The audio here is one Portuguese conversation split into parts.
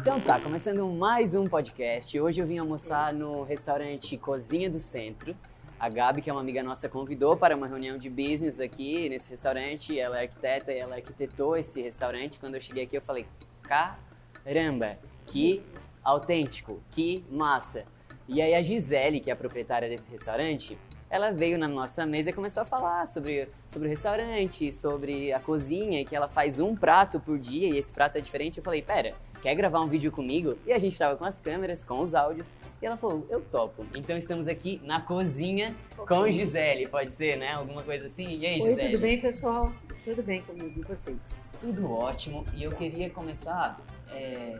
Então tá, começando mais um podcast. Hoje eu vim almoçar no restaurante Cozinha do Centro. A Gabi, que é uma amiga nossa, convidou para uma reunião de business aqui nesse restaurante. Ela é arquiteta e ela arquitetou esse restaurante. Quando eu cheguei aqui, eu falei: caramba, que autêntico, que massa. E aí a Gisele, que é a proprietária desse restaurante, ela veio na nossa mesa e começou a falar sobre, sobre o restaurante, sobre a cozinha, e que ela faz um prato por dia e esse prato é diferente. Eu falei, pera, quer gravar um vídeo comigo? E a gente tava com as câmeras, com os áudios, e ela falou, eu topo. Então estamos aqui na cozinha com Gisele, pode ser, né? Alguma coisa assim? E aí, Oi, Gisele? tudo bem, pessoal? Tudo bem comigo e vocês? Tudo ótimo. E eu queria começar é,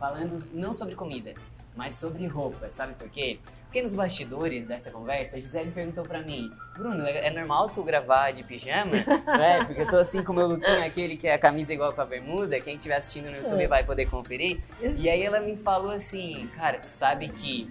falando não sobre comida, mas sobre roupa, sabe por quê? Porque nos bastidores dessa conversa, a Gisele perguntou pra mim, Bruno, é, é normal tu gravar de pijama? é, porque eu tô assim com o meu lookinho aquele que é a camisa igual com a bermuda, quem estiver assistindo no YouTube É. vai poder conferir. E aí ela me falou assim, cara, tu sabe que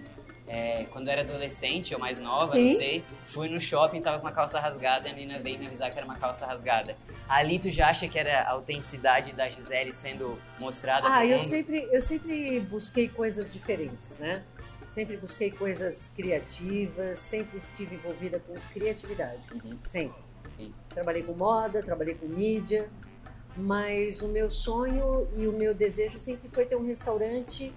é, quando eu era adolescente ou mais nova, não Sim. sei, fui no shopping, tava com uma calça rasgada, e a menina veio me avisar que era uma calça rasgada. Ali tu já acha que era a autenticidade da Gisele sendo mostrada Ah, eu sempre, eu sempre busquei coisas diferentes, né? Sempre busquei coisas criativas, sempre estive envolvida com criatividade, Uhum, sempre. sim. Trabalhei com moda, trabalhei com mídia, mas o meu sonho e o meu desejo sempre foi ter um restaurante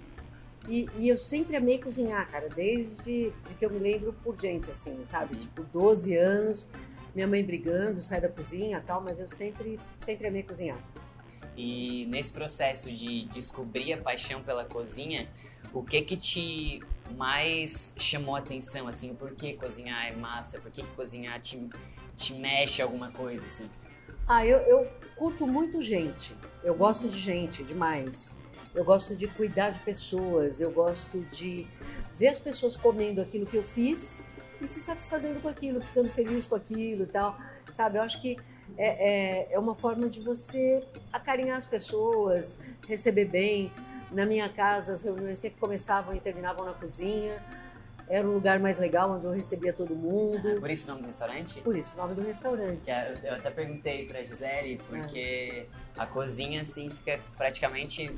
e, e eu sempre amei cozinhar, cara, desde de que eu me lembro por gente, assim, sabe? Uhum. Tipo, 12 anos, minha mãe brigando, sai da cozinha tal, mas eu sempre, sempre amei cozinhar. E nesse processo de descobrir a paixão pela cozinha, o que que te mais chamou atenção, assim, o porquê cozinhar é massa, por que que cozinhar te, te mexe alguma coisa, assim? Ah, eu, eu curto muito gente. Eu gosto de gente demais. Eu gosto de cuidar de pessoas. Eu gosto de ver as pessoas comendo aquilo que eu fiz e se satisfazendo com aquilo, ficando feliz com aquilo e tal. Sabe? Eu acho que é, é, é uma forma de você acarinhar as pessoas, receber bem. Na minha casa, as reuniões sempre começavam e terminavam na cozinha. Era um lugar mais legal onde eu recebia todo mundo. Por isso o nome do restaurante? Por isso, o nome do restaurante. É, Eu eu até perguntei pra Gisele, porque a cozinha, assim, fica praticamente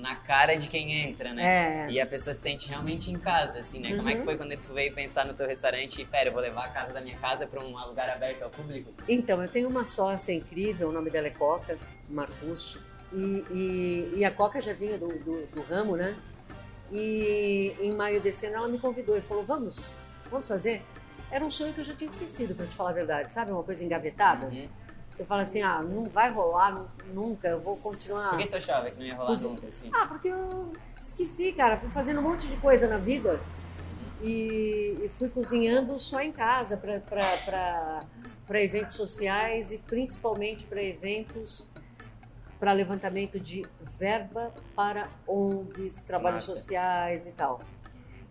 na cara de quem entra, né? É. E a pessoa se sente realmente em casa, assim, né? Como é que Uhum. foi quando tu veio pensar no teu restaurante e, pera, eu vou levar a casa da minha casa pra um lugar aberto ao público? Então, eu tenho uma sócia incrível, o nome dela é Coca, Marcusso, e, e, e a Coca já vinha do, do, do ramo, né? E em maio desse ano ela me convidou e falou: vamos, vamos fazer? Era um sonho que eu já tinha esquecido, pra te falar a verdade, sabe? Uma coisa engavetada. Uhum. Você fala assim: ah, não vai rolar nu- nunca, eu vou continuar. Por que tu achava que não ia rolar Os- nunca, assim? Ah, porque eu esqueci, cara. Fui fazendo um monte de coisa na vida e, e fui cozinhando só em casa para eventos sociais e principalmente para eventos para levantamento de verba para ONGs, trabalhos Massa. sociais e tal.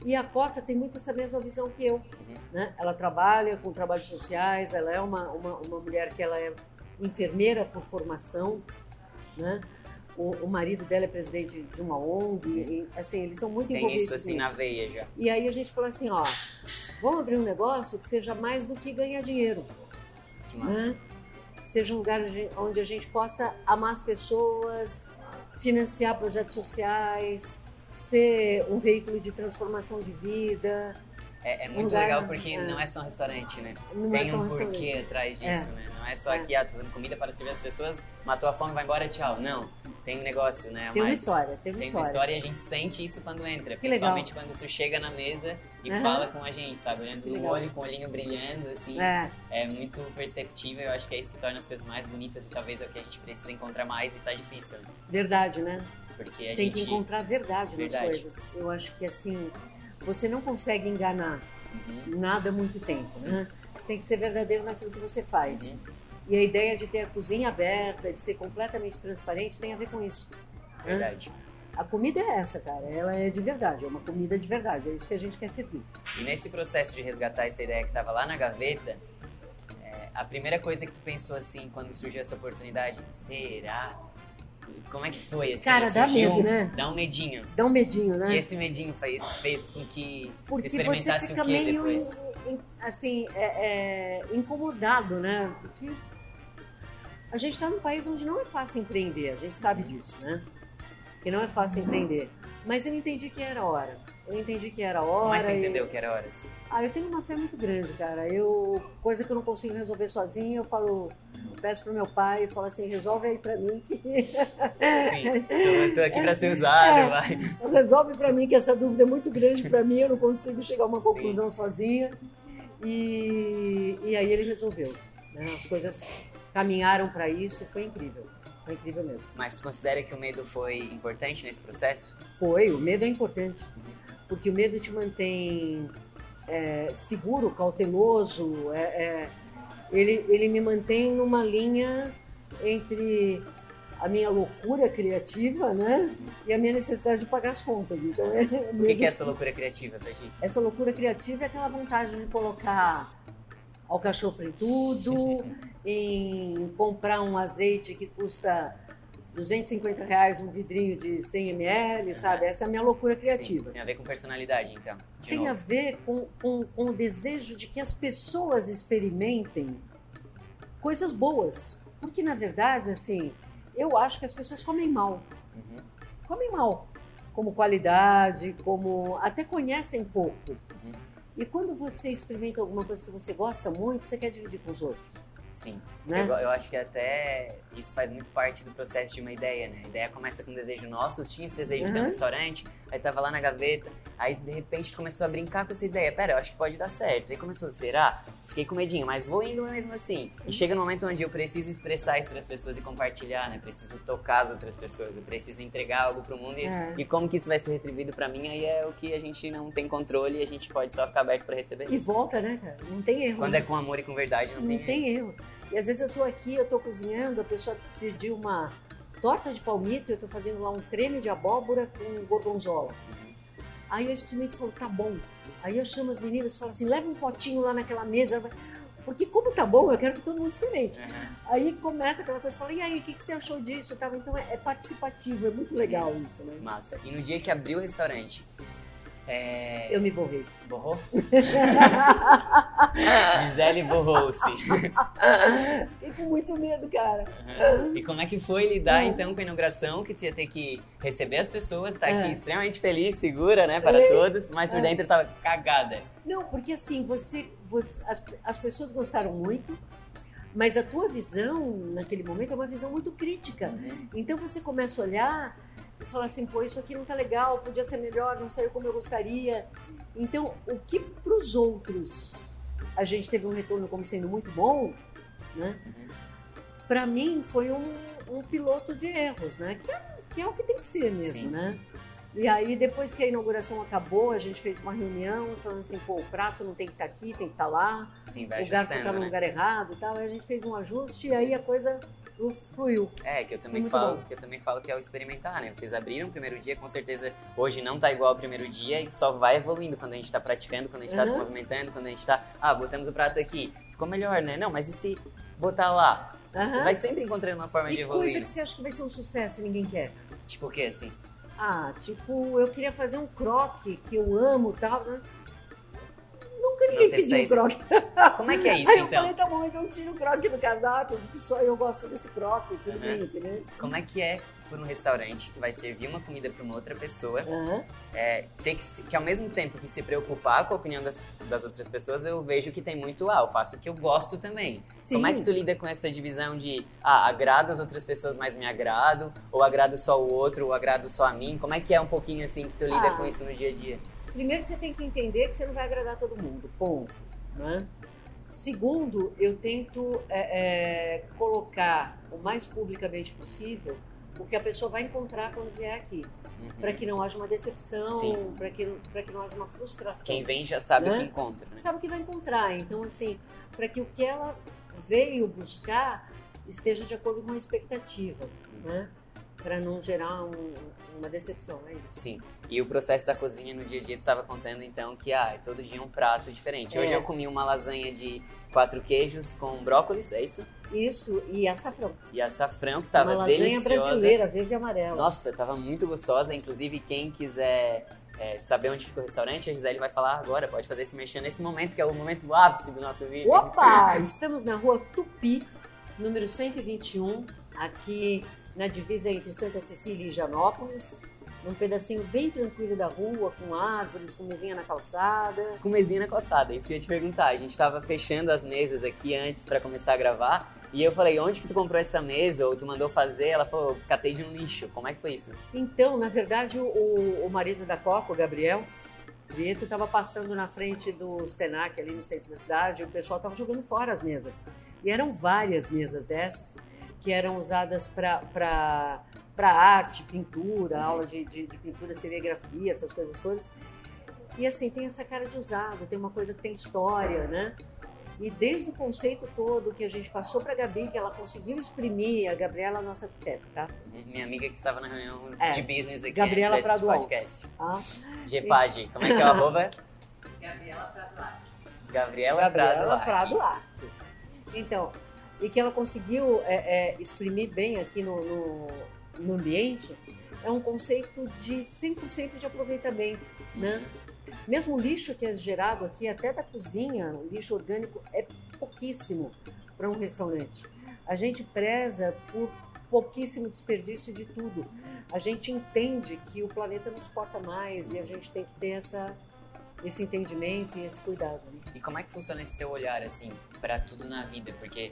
E a Coca tem muito essa mesma visão que eu. Uhum. Né? Ela trabalha com trabalhos sociais, ela é uma, uma, uma mulher que ela é enfermeira por formação, né? O, o marido dela é presidente de uma ONG, e, assim, eles são muito Tem envolvidos isso, assim, na nisso. veia já. E aí a gente falou assim, ó, vamos abrir um negócio que seja mais do que ganhar dinheiro, Que né? Seja um lugar onde- a gente possa amar as pessoas, financiar projetos sociais, ser um veículo de transformação de vida. É, é muito lugar- legal porque é. não é só um restaurante, né? Não Tem é só um restaurante. porquê atrás disso, É. né? Não é só aqui, ah, tô fazendo comida para servir as pessoas, matou a fome, vai embora, tchau. Não, tem um negócio, né? Tem uma Mas história, tem uma Tem uma história. história e a gente sente isso quando entra. Que principalmente quando tu chega na mesa e Aham. fala com a gente, sabe? Olhando Que no legal. olho, com o olhinho brilhando, assim. É, É muito perceptível. Eu acho que é isso que torna as coisas mais bonitas e talvez é o que a gente precisa encontrar mais e tá difícil, né? verdade, né? Porque a Tem que gente. encontrar verdade, Verdade. nas coisas. Eu acho que assim, você não consegue enganar Uhum. nada muito tempo, Sim. né? Você tem que ser verdadeiro naquilo que você faz. Uhum. E a ideia de ter a cozinha aberta, de ser completamente transparente, tem a ver com isso. né? Verdade. A comida é essa, cara. Ela é de verdade, é uma comida de verdade. É isso que a gente quer servir. E nesse processo de resgatar essa ideia que tava lá na gaveta, é, a primeira coisa que tu pensou assim quando surgiu essa oportunidade, será? Como é que foi? Assim, Cara, dá medo, né? Dá um medinho. Dá um medinho, né? E esse medinho fez, fez com que Porque você experimentasse fica o que meio. depois? assim, é, é, incomodado, né? Porque a gente está num país onde não é fácil empreender, a gente sabe disso, né? Que não é fácil empreender. Mas eu entendi que era hora. Eu entendi que era hora. Como é que você e- entendeu que era hora? assim? Ah, eu tenho uma fé muito grande, cara. Eu coisa que eu não consigo resolver sozinha, eu falo, peço pro meu pai e falo assim, resolve aí pra mim que Sim, eu tô aqui pra ser usado, É. vai. resolve pra mim que essa dúvida é muito grande pra mim, eu não consigo chegar a uma Sim. conclusão sozinha. E, e aí ele resolveu. né? As coisas caminharam pra isso e foi incrível. Foi incrível mesmo. Mas tu considera que o medo foi importante nesse processo? Foi, o medo é importante. Porque o medo te mantém é, seguro, cauteloso. é- é, ele, ele me mantém numa linha entre a minha loucura criativa né, e a minha necessidade de pagar as contas. Então, é, O que, que é essa loucura criativa pra ti? essa loucura criativa é aquela vontade de colocar alcachofre em tudo, em comprar um azeite que custa 250 reais um vidrinho de 100 ml, sabe? Essa é a minha loucura criativa. Sim, tem a ver com personalidade, então. Tem a novo. ver com, com, com o desejo de que as pessoas experimentem coisas boas. Porque, na verdade, assim, eu acho que as pessoas comem mal. Uhum. Comem mal. Como qualidade, como. até conhecem pouco. Uhum. E quando você experimenta alguma coisa que você gosta muito, você quer dividir com os outros. Sim. Né? Eu, eu acho que até isso faz muito parte do processo de uma ideia, né? A ideia começa com um desejo nosso, eu tinha esse desejo de ter um Uhum. restaurante, aí tava lá na gaveta, aí de repente começou a brincar com essa ideia. Pera, eu acho que pode dar certo. Aí começou, será? Fiquei com medinho, mas vou indo mesmo assim. E chega no momento onde eu preciso expressar isso para as pessoas e compartilhar, né? Preciso tocar as outras pessoas, eu preciso entregar algo pro mundo e, É. e como que isso vai ser retribuído para mim, aí é o que a gente não tem controle e a gente pode só ficar aberto para receber. E volta, né, cara? Não tem erro. Quando né? é com amor e com verdade, não, Não tem. tem erro. E às vezes eu tô aqui, eu tô cozinhando, a pessoa pediu uma torta de palmito, eu tô fazendo lá um creme de abóbora com gorgonzola. Aí eu experimento e falo, tá bom. Aí eu chamo as meninas e falo assim, leva um potinho lá naquela mesa. Porque como tá bom, eu quero que todo mundo experimente. Uhum. Aí começa aquela coisa, fala, e aí, o que, que você achou disso? Então é, é participativo, é muito legal isso, né? Massa. E no dia que abriu o restaurante, é... Eu me borrei. borrou? Gisele borrou-se. Fiquei com muito medo, cara. Uhum. E como é que foi lidar Uhum. então com a inauguração, que ia ter que receber as pessoas, tá aqui É. extremamente feliz, segura, né, para É. todos, mas por É. dentro tava cagada. Não, porque assim, você, você- as, as pessoas gostaram muito, mas a tua visão naquele momento é uma visão muito crítica. Uhum. Então você começa a olhar e falar assim, pô, isso aqui não tá legal, podia ser melhor, não saiu como eu gostaria. Então, o que para os outros a gente teve um retorno como sendo muito bom, né? Uhum. Para mim foi um, um piloto de erros, né? Que é, que é o que tem que ser mesmo, Sim. né? E aí, depois que a inauguração acabou, a gente fez uma reunião falando assim, pô, o prato não tem que estar aqui, tem que estar lá, Sim, vai o garfo está no né? lugar errado e tal. Aí a gente fez um ajuste e aí a coisa fluiu. É, que eu também Muito falo, bom. que eu também falo que é o experimentar, né? Vocês abriram o primeiro dia, com certeza hoje não tá igual ao primeiro dia e só vai evoluindo quando a gente tá praticando, quando a gente tá Uhum. se movimentando, quando a gente tá, ah, botamos o prato aqui, ficou melhor, né? Não, mas e se botar lá? Aham. Vai sempre encontrando uma forma de E evoluir. coisa que você acha que vai ser um sucesso e ninguém quer? Tipo o quê, assim? Ah, tipo, eu queria fazer um croque que eu amo e tal. Nunca ninguém teve pediu croque. Como é que é isso, Aí eu então? falei, tá bom, então tira o croque do cardápio, porque só eu gosto desse croque, tudo Uhum. bem, entendeu? Como é que é por um restaurante que vai servir uma comida para uma outra pessoa, Aham. é, ter que, que ao mesmo tempo que se preocupar com a opinião das, das outras pessoas, eu vejo que tem muito, ah, eu faço o que eu gosto também. Sim. Como é que tu lida com essa divisão de, ah, agrado as outras pessoas, mas me agrado, ou agrado só o outro, ou agrado só a mim? Como é que é um pouquinho assim que tu lida Ah. com isso no dia a dia? Primeiro você tem que entender que você não vai agradar todo mundo, ponto. Né? Segundo, eu tento é, é, colocar o mais publicamente possível o que a pessoa vai encontrar quando vier aqui, Uhum. para que não haja uma decepção, para que, pra que não haja uma frustração. Quem vem já sabe o Né? que encontra, né? sabe o que vai encontrar. Então, assim, para que o que ela veio buscar esteja de acordo com a expectativa, né? Para não gerar um- uma decepção, é isso. Sim. E o processo da cozinha no dia a dia, tu estava contando então que ah, todo dia um prato diferente. Hoje É. eu comi uma lasanha de quatro queijos com brócolis, é isso? Isso, e açafrão. E açafrão que tava uma lasanha deliciosa. brasileira, verde e amarela. Nossa, tava muito gostosa. Inclusive, quem quiser é, saber onde fica o restaurante, a Gisele vai falar agora, pode fazer esse mexendo nesse momento, que é o momento ápice do nosso vídeo. Opa! Estamos na rua Tupi, número 121, aqui na divisa entre Santa Cecília e Janópolis. Num pedacinho bem tranquilo da rua, com árvores, com mesinha na calçada. Com mesinha na calçada, isso que eu ia te perguntar. A gente tava fechando as mesas aqui antes para começar a gravar. E eu falei, onde que tu comprou essa mesa? Ou tu mandou fazer? Ela falou, catei de um lixo. Como é que foi isso? Então, na verdade, o, o marido da Coca, o Gabriel, Vieto estava passando na frente do Senac, ali no centro da cidade, e o pessoal estava jogando fora as mesas. E eram várias mesas dessas que eram usadas para arte, pintura, aula de, de, de, pintura, serigrafia, essas coisas todas. E assim, tem essa cara de usado, tem uma coisa que tem história, né? E desde o conceito todo que a gente passou para a Gabi, que ela conseguiu exprimir, a Gabriela, nossa arquiteta, tá? Minha amiga que estava na reunião é. de business aqui Gabriela antes Prado podcast. Ah. Gepage, como é que é o arroba? Gabriela Prado Arte. Gabriela, Gabriela Prado, Prado Arte. Então, e que ela conseguiu é, é, exprimir bem aqui no, no, no, ambiente, é um conceito de 100% de aproveitamento, né? Mesmo o lixo que é gerado aqui, até da cozinha, o lixo orgânico é pouquíssimo para um restaurante. A gente preza por pouquíssimo desperdício de tudo. A gente entende que o planeta não suporta mais e a gente tem que ter essa, esse entendimento e esse cuidado. Né? E como é que funciona esse teu olhar, assim, para tudo na vida? Porque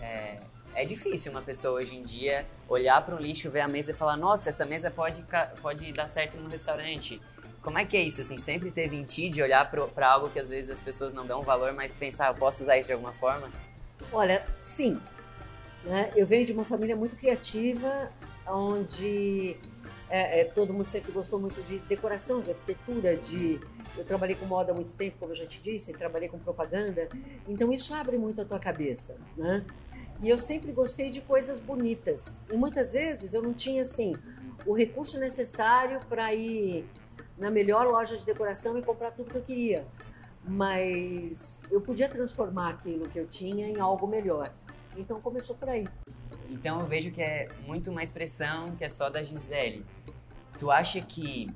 é, é difícil uma pessoa hoje em dia olhar para um lixo, ver a mesa e falar: nossa, essa mesa pode, pode dar certo no restaurante. Como é que é isso, assim? Sempre teve em ti de olhar para algo que às vezes as pessoas não dão valor, mas pensar, eu posso usar isso de alguma forma? Olha, sim. Né? Eu venho de uma família muito criativa, onde é, é, todo mundo sempre gostou muito de decoração, de arquitetura, de... Eu trabalhei com moda há muito tempo, como eu já te disse, trabalhei com propaganda. Então isso abre muito a tua cabeça, né? E eu sempre gostei de coisas bonitas. E muitas vezes eu não tinha, assim, o recurso necessário para ir na melhor loja de decoração e comprar tudo que eu queria. Mas eu podia transformar aquilo que eu tinha em algo melhor. Então começou por aí. Então eu vejo que é muito uma expressão que é só da Gisele. Tu acha que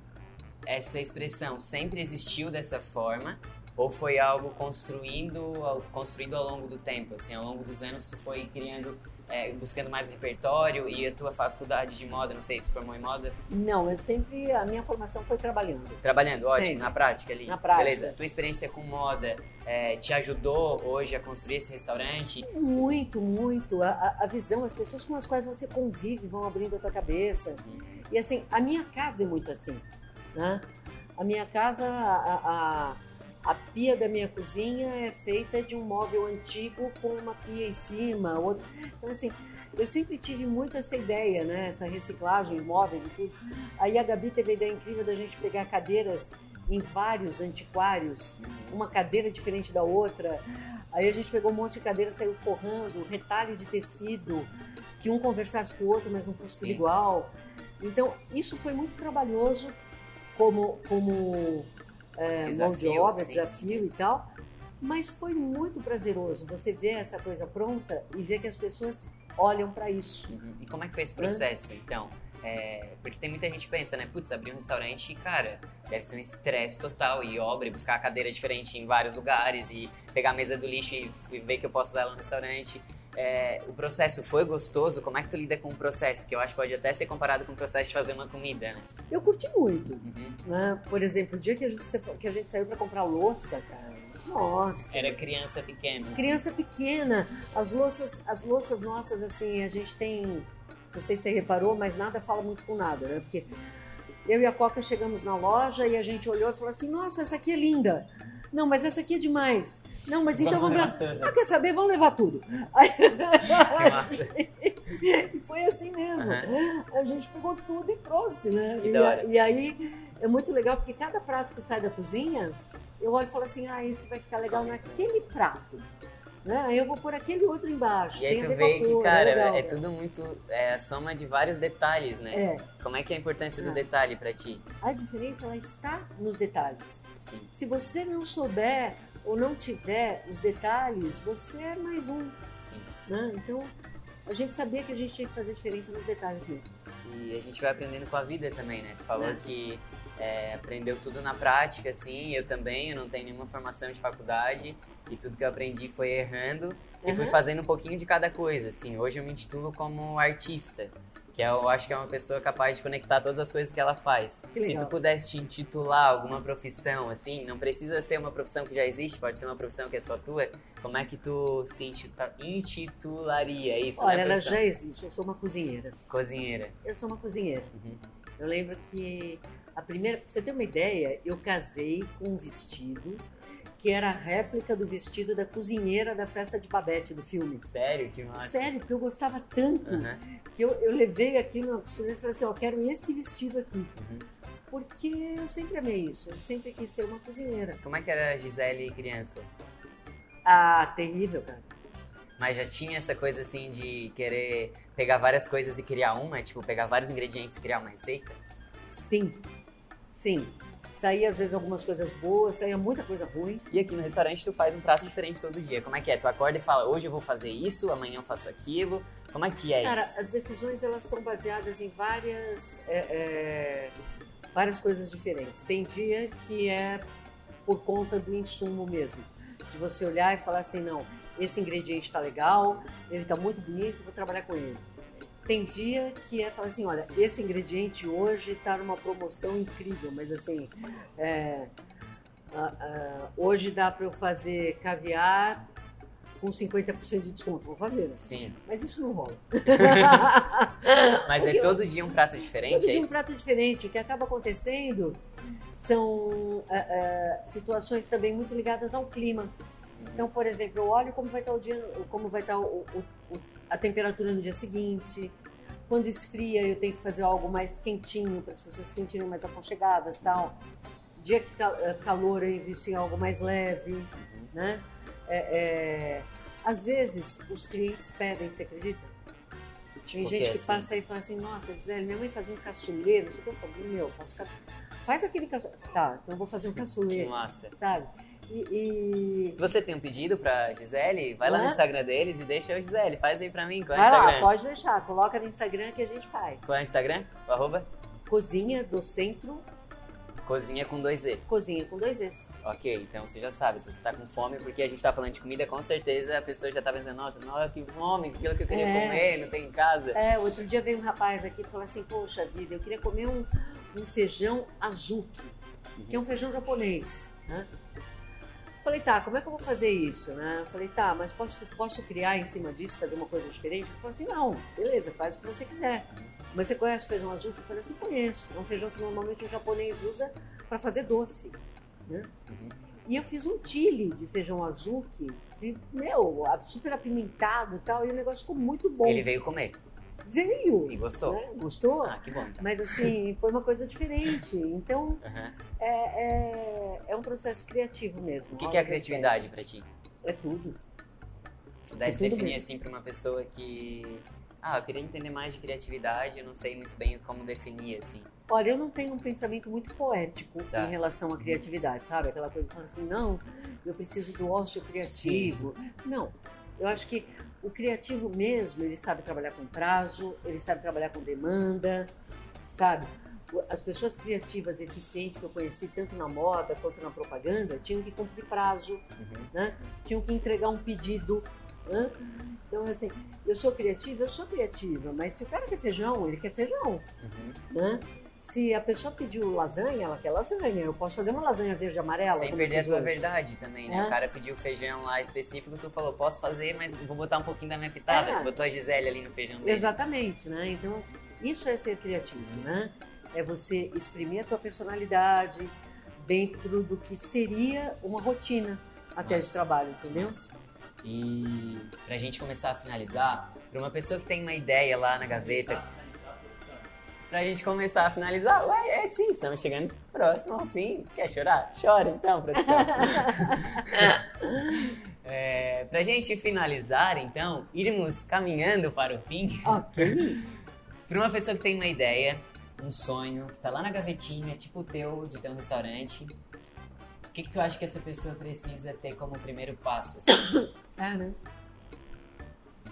essa expressão sempre existiu dessa forma ou foi algo construindo, construído ao longo do tempo? Assim, ao longo dos anos tu foi criando é, buscando mais repertório e a tua faculdade de moda, não sei, se formou em moda? Não, eu sempre, a minha formação foi trabalhando. Trabalhando, ótimo, sempre. na prática ali. Na prática. Beleza, tua experiência com moda é, te ajudou hoje a construir esse restaurante? Muito, muito. A, a, visão, as pessoas com as quais você convive vão abrindo a tua cabeça. Uhum. E assim, a minha casa é muito assim, né? A minha casa, a, a a pia da minha cozinha é feita de um móvel antigo com uma pia em cima, outro. Então, assim, eu sempre tive muito essa ideia, né? Essa reciclagem de móveis e tudo. Aí a Gabi teve a ideia incrível da gente pegar cadeiras em vários antiquários, uma cadeira diferente da outra. Aí a gente pegou um monte de cadeira, saiu forrando, retalho de tecido, que um conversasse com o outro, mas não fosse tudo igual. Então, isso foi muito trabalhoso como, como é, mão de obra, desafio e tal. Mas foi muito prazeroso você ver essa coisa pronta e ver que as pessoas olham para isso. Uhum. E como é que foi esse processo, então? É, porque tem muita gente que pensa, né? Putz, abrir um restaurante, cara, deve ser um estresse total. E obra, e buscar a cadeira diferente em vários lugares, e pegar a mesa do lixo e, e ver que eu posso usar ela no restaurante. É, o processo foi gostoso? Como é que tu lida com o processo? Que eu acho que pode até ser comparado com o processo de fazer uma comida, né? Eu curti muito. Uhum. Né? Por exemplo, o dia que a gente, que a gente saiu para comprar louça, cara, nossa. Era criança pequena. Assim. Criança pequena. As louças, as louças nossas, assim, a gente tem. Não sei se você reparou, mas nada fala muito com nada, né? Porque eu e a Coca chegamos na loja e a gente olhou e falou assim: nossa, essa aqui é linda. Não, mas essa aqui é demais. Não, mas então vamos, vamos levar. Ah, quer saber? Vamos levar tudo. Foi assim mesmo. Uhum. A gente pegou tudo e trouxe, né? E, e, aí é muito legal porque cada prato que sai da cozinha, eu olho e falo assim: ah, esse vai ficar legal naquele prato. Né? Aí eu vou pôr aquele outro embaixo. E aí tu vê que, cara, é, legal, é tudo muito. É a soma de vários detalhes, né? É. Como é que é a importância do é. detalhe para ti? A diferença ela está nos detalhes. Sim. Se você não souber ou não tiver os detalhes, você é mais um. Sim. Né? Então, a gente sabia que a gente tinha que fazer diferença nos detalhes mesmo. E a gente vai aprendendo com a vida também, né? Tu falou é. que é, aprendeu tudo na prática, assim, eu também, eu não tenho nenhuma formação de faculdade e tudo que eu aprendi foi errando e fui Uhum. fazendo um pouquinho de cada coisa, assim. Hoje eu me intitulo como artista, que é, eu acho que é uma pessoa capaz de conectar todas as coisas que ela faz. Que Se tu pudesse te intitular alguma profissão, assim, não precisa ser uma profissão que já existe, pode ser uma profissão que é só tua, como é que tu se intitularia isso, Olha, né, ela já existe, eu sou uma cozinheira. Cozinheira. Eu sou uma cozinheira. Uhum. Eu lembro que a primeira, pra você ter uma ideia, eu casei com um vestido que era a réplica do vestido da cozinheira da festa de Babette do filme. Sério? Que massa. Sério, porque eu gostava tanto Aham. que eu, eu levei aquilo na costureira e falei assim, ó, quero esse vestido aqui. Uhum. Porque eu sempre amei isso, eu sempre quis ser uma cozinheira. Como é que era a Gisele criança? Ah, terrível, cara. Mas já tinha essa coisa assim de querer pegar várias coisas e criar uma, tipo, pegar vários ingredientes e criar uma receita? Sim, sim. Saía às vezes algumas coisas boas, saía muita coisa ruim. E aqui no restaurante tu faz um prato diferente todo dia. Como é que é? Tu acorda e fala, hoje eu vou fazer isso, amanhã eu faço aquilo. Como é que é Cara, isso? as decisões elas são baseadas em várias, é, é, várias coisas diferentes. Tem dia que é por conta do insumo mesmo, de você olhar e falar assim, não, esse ingrediente está legal, ele está muito bonito, vou trabalhar com ele. Tem dia que é falar assim, olha, esse ingrediente hoje está numa promoção incrível, mas assim, é, hoje dá para eu fazer caviar com 50% de desconto, vou fazer. né? Sim. Mas isso não rola. Mas é todo dia um prato diferente, Todo é dia um isso? prato diferente. O que acaba acontecendo são ah, ah, situações também muito ligadas ao clima. Uhum. Então, por exemplo, eu olho como vai estar o dia, como vai estar o- o- o- a temperatura no dia seguinte. Quando esfria, eu tenho que fazer algo mais quentinho para as pessoas se sentirem mais aconchegadas, tal. Dia que cal- eh, calor, eu invisto em algo mais leve, Uhum. né? É, é, às vezes, os clientes pedem, você acredita? Tem Tipo o gente que assim? passa aí e fala assim, nossa, Gisele, minha mãe fazia um caçuleiro, não sei o que eu falo, meu, faço ca... faz aquele caçuleiro. Tá, então eu vou fazer um Que caçuleiro, massa. sabe? E, e- Se você tem um pedido pra Gisele, vai lá no? Instagram deles e deixa o Gisele. Faz aí pra mim. Qual é o vai lá, Instagram? pode deixar, coloca no Instagram que a gente faz. Qual é o Instagram? O arroba? Cozinha do Centro, Cozinha com dois E. cozinha com dois Es. Ok, então você já sabe, se você tá com fome, porque a gente tá falando de comida, com certeza a pessoa já tá pensando, nossa, nossa, que fome, aquilo que eu queria É. comer, não tem em casa. É, outro dia veio um rapaz aqui e falou assim, poxa vida, eu queria comer um, um feijão azuki, que é um feijão japonês, né? Falei, tá, como é que eu vou fazer isso, né? Eu Falei, tá, mas posso, posso criar em cima disso, fazer uma coisa diferente? Ele falou assim, não, beleza, faz o que você quiser. Mas você conhece o feijão azuki? Eu falei assim, conheço. É um feijão que normalmente o japonês usa para fazer doce, né? Uhum. E eu fiz um chile de feijão azuki, meu, super apimentado e tal, e o negócio ficou muito bom. Ele veio comer Veio! e gostou. né? Gostou? Ah, que bom. Então. Mas assim, foi uma coisa diferente. Então, Aham. é, é, é um processo criativo mesmo. O que, que é a criatividade pra ti? É tudo. Se pudesse É definir mesmo. assim pra uma pessoa que. Ah, eu queria entender mais de criatividade, eu não sei muito bem como definir, assim. Olha, eu não tenho um pensamento muito poético Tá. em relação à criatividade, sabe? Aquela coisa que fala assim, não, eu preciso do ócio criativo. Não, eu acho que o criativo mesmo, ele sabe trabalhar com prazo, ele sabe trabalhar com demanda, sabe? As pessoas criativas eficientes que eu conheci, tanto na moda quanto na propaganda, tinham que cumprir prazo, Uhum. né? Tinham que entregar um pedido. né? Então, assim, eu sou criativa, eu sou criativa, mas se o cara quer feijão, ele quer feijão Uhum. né? Se a pessoa pediu lasanha, ela quer lasanha. Eu posso fazer uma lasanha verde e amarela. Sem perder a tua hoje. verdade também, né? É. O cara pediu feijão lá específico, tu falou, posso fazer, mas vou botar um pouquinho da minha pitada. É. Tu botou a Gisele ali no feijão dele. Exatamente, né? Então, isso é ser criativo, né? É você exprimir a tua personalidade dentro do que seria uma rotina até de Nossa. trabalho, entendeu? E pra gente começar a finalizar, pra uma pessoa que tem uma ideia lá na gaveta, pra gente começar a finalizar, ué, é sim, estamos chegando próximo ao fim. Quer chorar? Chora então, produção. é, pra gente finalizar, então, irmos caminhando para o fim, Ok. pra uma pessoa que tem uma ideia, um sonho, que tá lá na gavetinha, tipo o teu, de ter um restaurante, o que, que tu acha que essa pessoa precisa ter como primeiro passo? assim? É, né?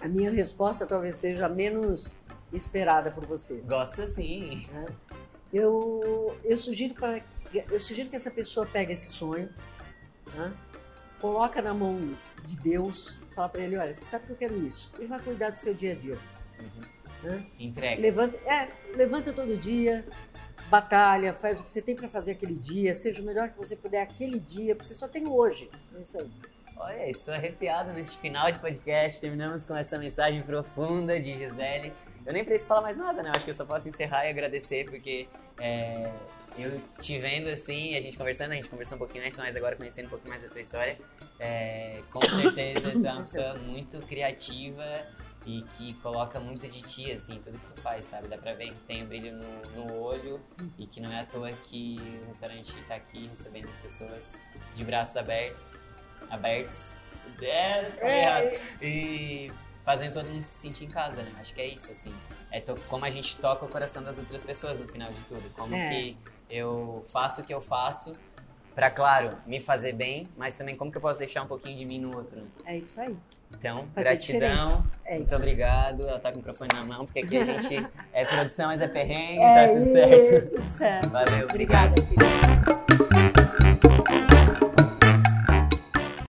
A minha resposta talvez seja a menos esperada por você. Gosta sim. né? Eu, eu, sugiro para, eu sugiro que essa pessoa pegue esse sonho, né? coloca na mão de Deus, fala para ele, olha, você sabe que eu quero isso. Ele vai cuidar do seu dia a dia. Uhum. Né? Entrega. Levanta, é, levanta todo dia, batalha, faz o que você tem para fazer aquele dia, seja o melhor que você puder aquele dia, porque você só tem hoje. É isso aí. Olha, estou arrepiado neste final de podcast. Terminamos com essa mensagem profunda de Gisele. Eu nem preciso falar mais nada, né? Eu acho que eu só posso encerrar e agradecer, porque é, eu te vendo assim, a gente conversando, a gente conversou um pouquinho antes, mas agora conhecendo um pouquinho mais da tua história, é, com certeza tu é uma pessoa muito criativa e que coloca muito de ti, assim, tudo que tu faz, sabe? Dá pra ver que tem o um brilho no, no, olho e que não é à toa que o restaurante tá aqui recebendo as pessoas de braços abertos, abertos, é, é. e fazendo todo mundo se sentir em casa, né? Acho que é isso, assim. É como a gente toca o coração das outras pessoas no final de tudo. Como é. que eu faço o que eu faço para, claro, me fazer bem, mas também como que eu posso deixar um pouquinho de mim no outro. Né? É isso aí. Então, Fazer gratidão. É muito obrigado. Ela tá com o microfone na mão, porque aqui a gente é produção, mas é perrengue, é tá tudo certo. Tudo certo. Valeu. Obrigada, obrigado.